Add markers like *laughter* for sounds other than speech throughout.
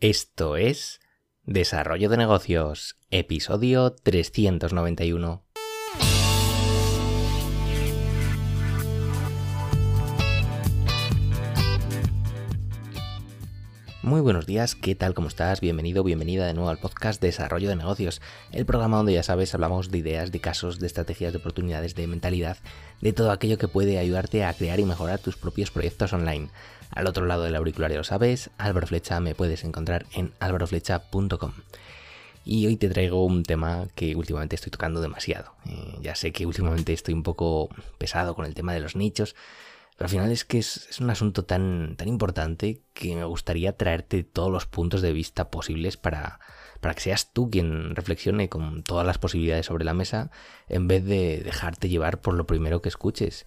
Esto es Desarrollo de Negocios, episodio 391. Muy buenos días, ¿qué tal? ¿Cómo estás? Bienvenido, bienvenida de nuevo al podcast Desarrollo de Negocios, el programa donde ya sabes hablamos de ideas, de casos, de estrategias, de oportunidades, de mentalidad, de todo aquello que puede ayudarte a crear y mejorar tus propios proyectos online. Al otro lado del auricular ya lo sabes, Álvaro Flecha me puedes encontrar en álvaroflecha.com. Y hoy te traigo un tema que últimamente estoy tocando demasiado. Eh, ya sé que últimamente estoy un poco pesado con el tema de los nichos, al final es que es, un asunto tan, tan importante que me gustaría traerte todos los puntos de vista posibles para, para que seas tú quien reflexione con todas las posibilidades sobre la mesa en vez de dejarte llevar por lo primero que escuches.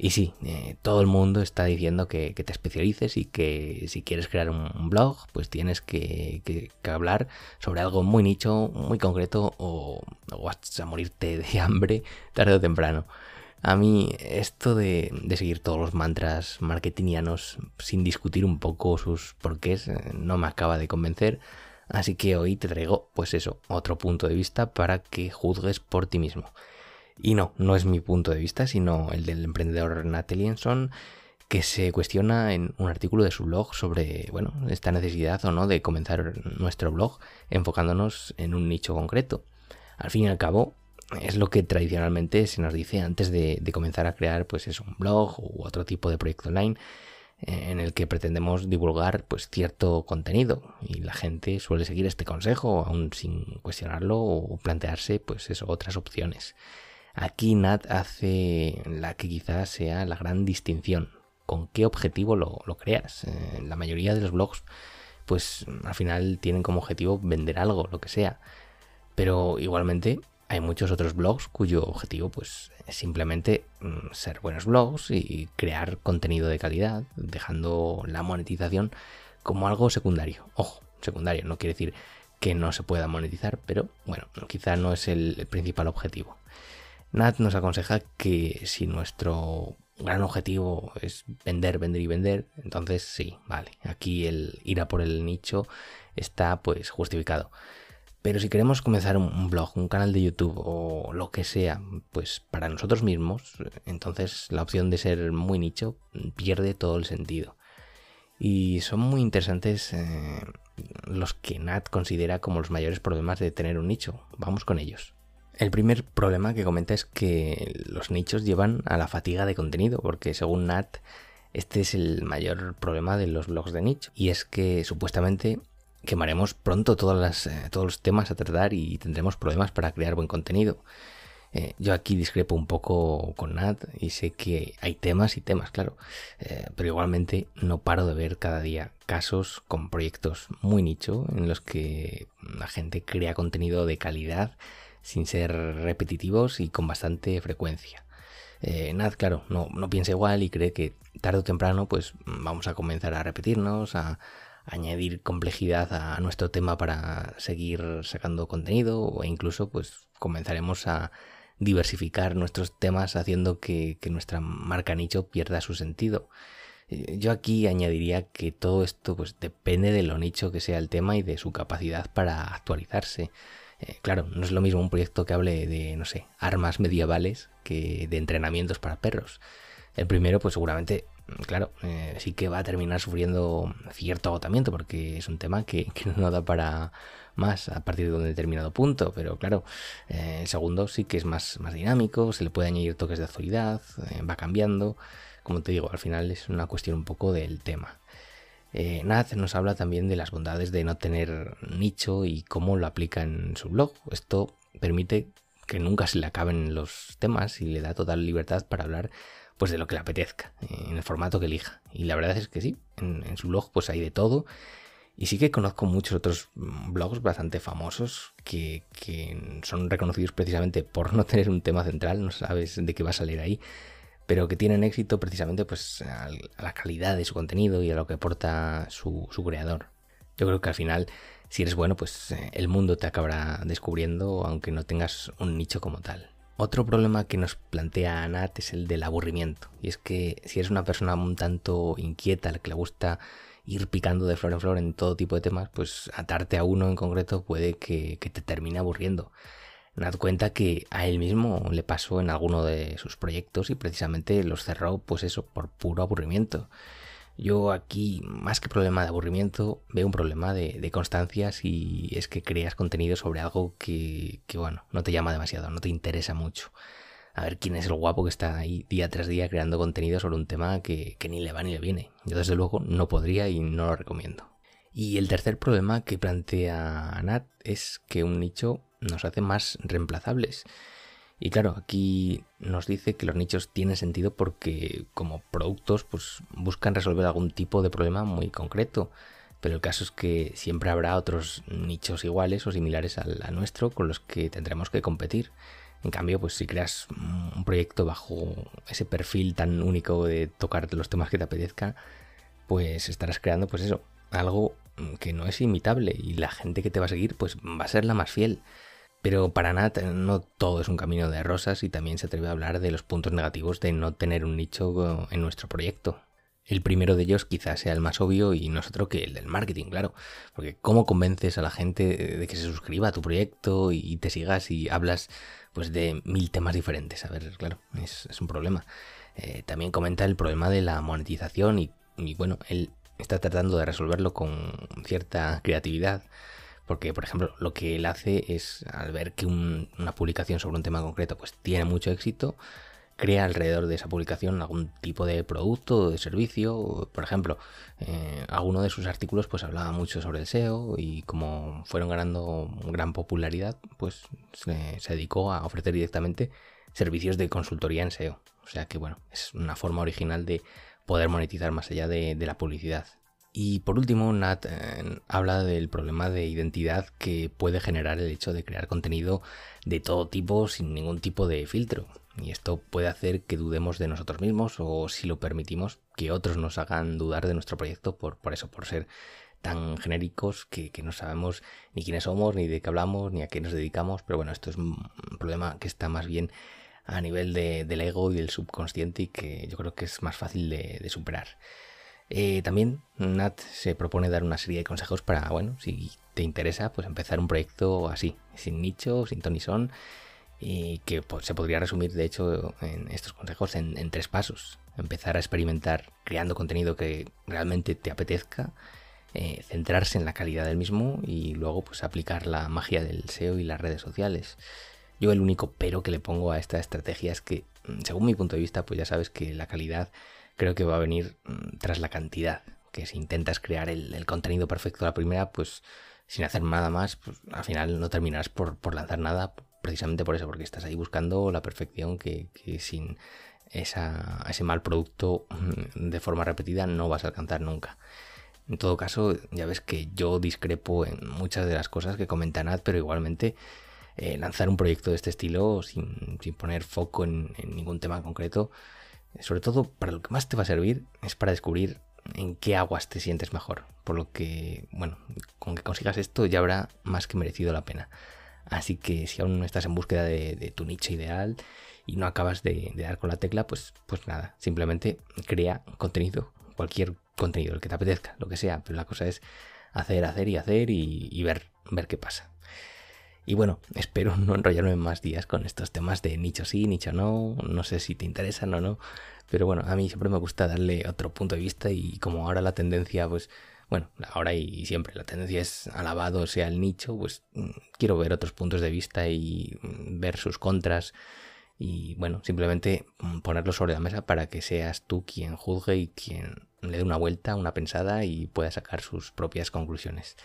Y sí, eh, todo el mundo está diciendo que, te especialices y que si quieres crear un, blog, pues tienes que, hablar sobre algo muy nicho, muy concreto o, o vas a morirte de *laughs* hambre tarde o temprano. A mí esto de, seguir todos los mantras marketingianos sin discutir un poco sus porqués eh, no me acaba de convencer, así que hoy te traigo pues eso, otro punto de vista para que juzgues por ti mismo. Y no, no es mi punto de vista, sino el del emprendedor Nat Elienson, que se cuestiona en un artículo de su blog sobre, bueno, esta necesidad o no de comenzar nuestro blog enfocándonos en un nicho concreto. Al fin y al cabo, es lo que tradicionalmente se nos dice antes de, comenzar a crear pues es un blog u otro tipo de proyecto online eh, en el que pretendemos divulgar pues cierto contenido y la gente suele seguir este consejo aún sin cuestionarlo o plantearse pues eso, otras opciones. Aquí Nat hace la que quizás sea la gran distinción. ¿Con qué objetivo lo, creas? Eh, la mayoría de los blogs pues al final tienen como objetivo vender algo, lo que sea. Pero igualmente hay muchos otros blogs cuyo objetivo pues es simplemente mm, ser buenos blogs y crear contenido de calidad, dejando la monetización como algo secundario. Ojo, secundario, no quiere decir que no se pueda monetizar, pero bueno, quizá no es el principal objetivo. Nat nos aconseja que si nuestro gran objetivo es vender, vender y vender, entonces sí, vale, aquí el ir a por el nicho está pues justificado. Pero si queremos comenzar un, blog, un canal de YouTube o lo que sea, pues para nosotros mismos, entonces la opción de ser muy nicho pierde todo el sentido. Y son muy interesantes eh, los que Nat considera como los mayores problemas de tener un nicho. Vamos con ellos. El primer problema que comenta es que los nichos llevan a la fatiga de contenido, porque según Nat, este es el mayor problema de los blogs de nicho. Y es que supuestamente quemaremos pronto eh, todos los temas a tratar y tendremos problemas para crear buen contenido. Eh, yo aquí discrepo un poco con Nat y sé que hay temas y temas, claro, eh, pero igualmente no paro de ver cada día casos con proyectos muy nicho en los que la gente crea contenido de calidad sin ser repetitivos y con bastante frecuencia. Eh, Nat, claro, no, no piensa igual y cree que tarde o temprano pues vamos a comenzar a repetirnos, a, añadir complejidad a nuestro tema para seguir sacando contenido o incluso pues comenzaremos a diversificar nuestros temas haciendo que, nuestra marca nicho pierda su sentido. Eh, yo aquí añadiría que todo esto pues depende de lo nicho que sea el tema y de su capacidad para actualizarse. Eh, claro, no es lo mismo un proyecto que hable de, no sé, armas medievales que de entrenamientos para perros. El primero, pues seguramente, claro, eh, sí que va a terminar sufriendo cierto agotamiento porque es un tema que, no da para más a partir de un determinado punto, pero claro, eh, el segundo sí que es más, dinámico, se le puede añadir toques de actualidad, va cambiando. Como te digo, al final es una cuestión un poco del tema. Eh, Nat nos habla también de las bondades de no tener nicho y cómo lo aplica en su blog. Esto permite que nunca se le acaben los temas y le da total libertad para hablar pues de lo que le apetezca, en el formato que elija. Y la verdad es que sí, en, su blog pues hay de todo. Y sí que conozco muchos otros blogs bastante famosos que, que son reconocidos precisamente por no tener un tema central, no sabes de qué va a salir ahí pero que tienen éxito precisamente pues, a la calidad de su contenido y a lo que aporta su, creador. Yo creo que al final, si eres bueno, pues eh, el mundo te acabará descubriendo, aunque no tengas un nicho como tal. Otro problema que nos plantea Anat es el del aburrimiento. Y es que si eres una persona un tanto inquieta, a la que le gusta ir picando de flor en flor en todo tipo de temas, pues atarte a uno en concreto puede que, que te termine aburriendo. Dad cuenta que a él mismo le pasó en alguno de sus proyectos y precisamente los cerró, pues eso, por puro aburrimiento. Yo aquí, más que problema de aburrimiento, veo un problema de, constancias y es que creas contenido sobre algo que, bueno, no te llama demasiado, no te interesa mucho. A ver quién es el guapo que está ahí día tras día creando contenido sobre un tema que, que ni le va ni le viene. Yo desde luego no podría y no lo recomiendo. Y el tercer problema que plantea Nat es que un nicho nos hace más reemplazables. Y claro, aquí nos dice que los nichos tienen sentido porque como productos pues buscan resolver algún tipo de problema muy concreto. Pero el caso es que siempre habrá otros nichos iguales o similares al, nuestro con los que tendremos que competir. En cambio, pues si creas un proyecto bajo ese perfil tan único de tocar los temas que te apetezca, pues estarás creando pues eso, algo que no es imitable y la gente que te va a seguir pues va a ser la más fiel. Pero para nada, no todo es un camino de rosas y también se atreve a hablar de los puntos negativos de no tener un nicho en nuestro proyecto. El primero de ellos quizás sea el más obvio y no es otro que el del marketing, claro. Porque ¿cómo convences a la gente de que se suscriba a tu proyecto y te sigas y hablas pues de mil temas diferentes? A ver, claro, es, un problema. Eh, también comenta el problema de la monetización y bueno, él está tratando de resolverlo con cierta creatividad porque, por ejemplo, lo que él hace es, al ver que una publicación sobre un tema concreto pues tiene mucho éxito, crea alrededor de esa publicación algún tipo de producto o de servicio. Por ejemplo, eh, alguno de sus artículos pues hablaba mucho sobre el SEO y como fueron ganando gran popularidad, pues se, dedicó a ofrecer directamente servicios de consultoría en SEO. O sea que bueno, es una forma original de poder monetizar más allá de la publicidad. Y por último, Nat eh, habla del problema de identidad que puede generar el hecho de crear contenido de todo tipo sin ningún tipo de filtro. Y esto puede hacer que dudemos de nosotros mismos o, si lo permitimos, que otros nos hagan dudar de nuestro proyecto por, por eso, por ser tan genéricos que, no sabemos ni quiénes somos, ni de qué hablamos, ni a qué nos dedicamos. Pero bueno, esto es un problema que está más bien a nivel del ego y del subconsciente y que yo creo que es más fácil de superar. Eh, también Nat se propone dar una serie de consejos para, bueno, si te interesa, pues empezar un proyecto así, sin nicho, sin tonison, y que se podría resumir, de hecho, en estos consejos en, tres pasos. Empezar a experimentar creando contenido que realmente te apetezca, eh, centrarse en la calidad del mismo y luego pues aplicar la magia del SEO y las redes sociales. Yo el único pero que le pongo a esta estrategia es que, según mi punto de vista, pues ya sabes que la calidad creo que va a venir mm, tras la cantidad. Que si intentas crear el, contenido perfecto la primera, pues sin hacer nada más, pues al final no terminarás por, lanzar nada, precisamente por eso, porque estás ahí buscando la perfección que, sin esa, ese mal producto mm, de forma repetida no vas a alcanzar nunca. En todo caso, ya ves que yo discrepo en muchas de las cosas que comenta Nat, pero igualmente eh, lanzar un proyecto de este estilo sin, poner foco en, ningún tema concreto sobre todo para lo que más te va a servir es para descubrir en qué aguas te sientes mejor. Por lo que, bueno, con que consigas esto ya habrá más que merecido la pena. Así que si aún no estás en búsqueda de, tu nicho ideal y no acabas de, dar con la tecla, pues, pues nada, simplemente crea contenido, cualquier contenido, el que te apetezca, lo que sea, pero la cosa es hacer, hacer y hacer y, y ver, ver qué pasa. Y bueno, *laughs* espero no enrollarme más días con estos temas de nicho sí, nicho no, no sé si te interesan o no, pero bueno, a mí siempre me gusta darle otro punto de vista y como ahora la tendencia, pues bueno, ahora y siempre la tendencia es alabado sea el nicho, pues mm, quiero ver otros puntos de vista y mm, ver sus contras y bueno, simplemente mm, ponerlo sobre la mesa para que seas tú quien juzgue y quien le dé una vuelta, una pensada y pueda sacar sus propias conclusiones.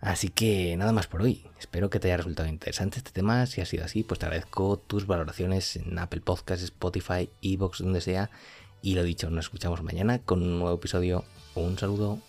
Así que nada más por hoy. Espero que te haya resultado interesante este tema. Si ha sido así, pues te agradezco tus valoraciones en Apple Podcasts, Spotify, Evox, donde sea. Y lo dicho, nos escuchamos mañana con un nuevo episodio. Un saludo.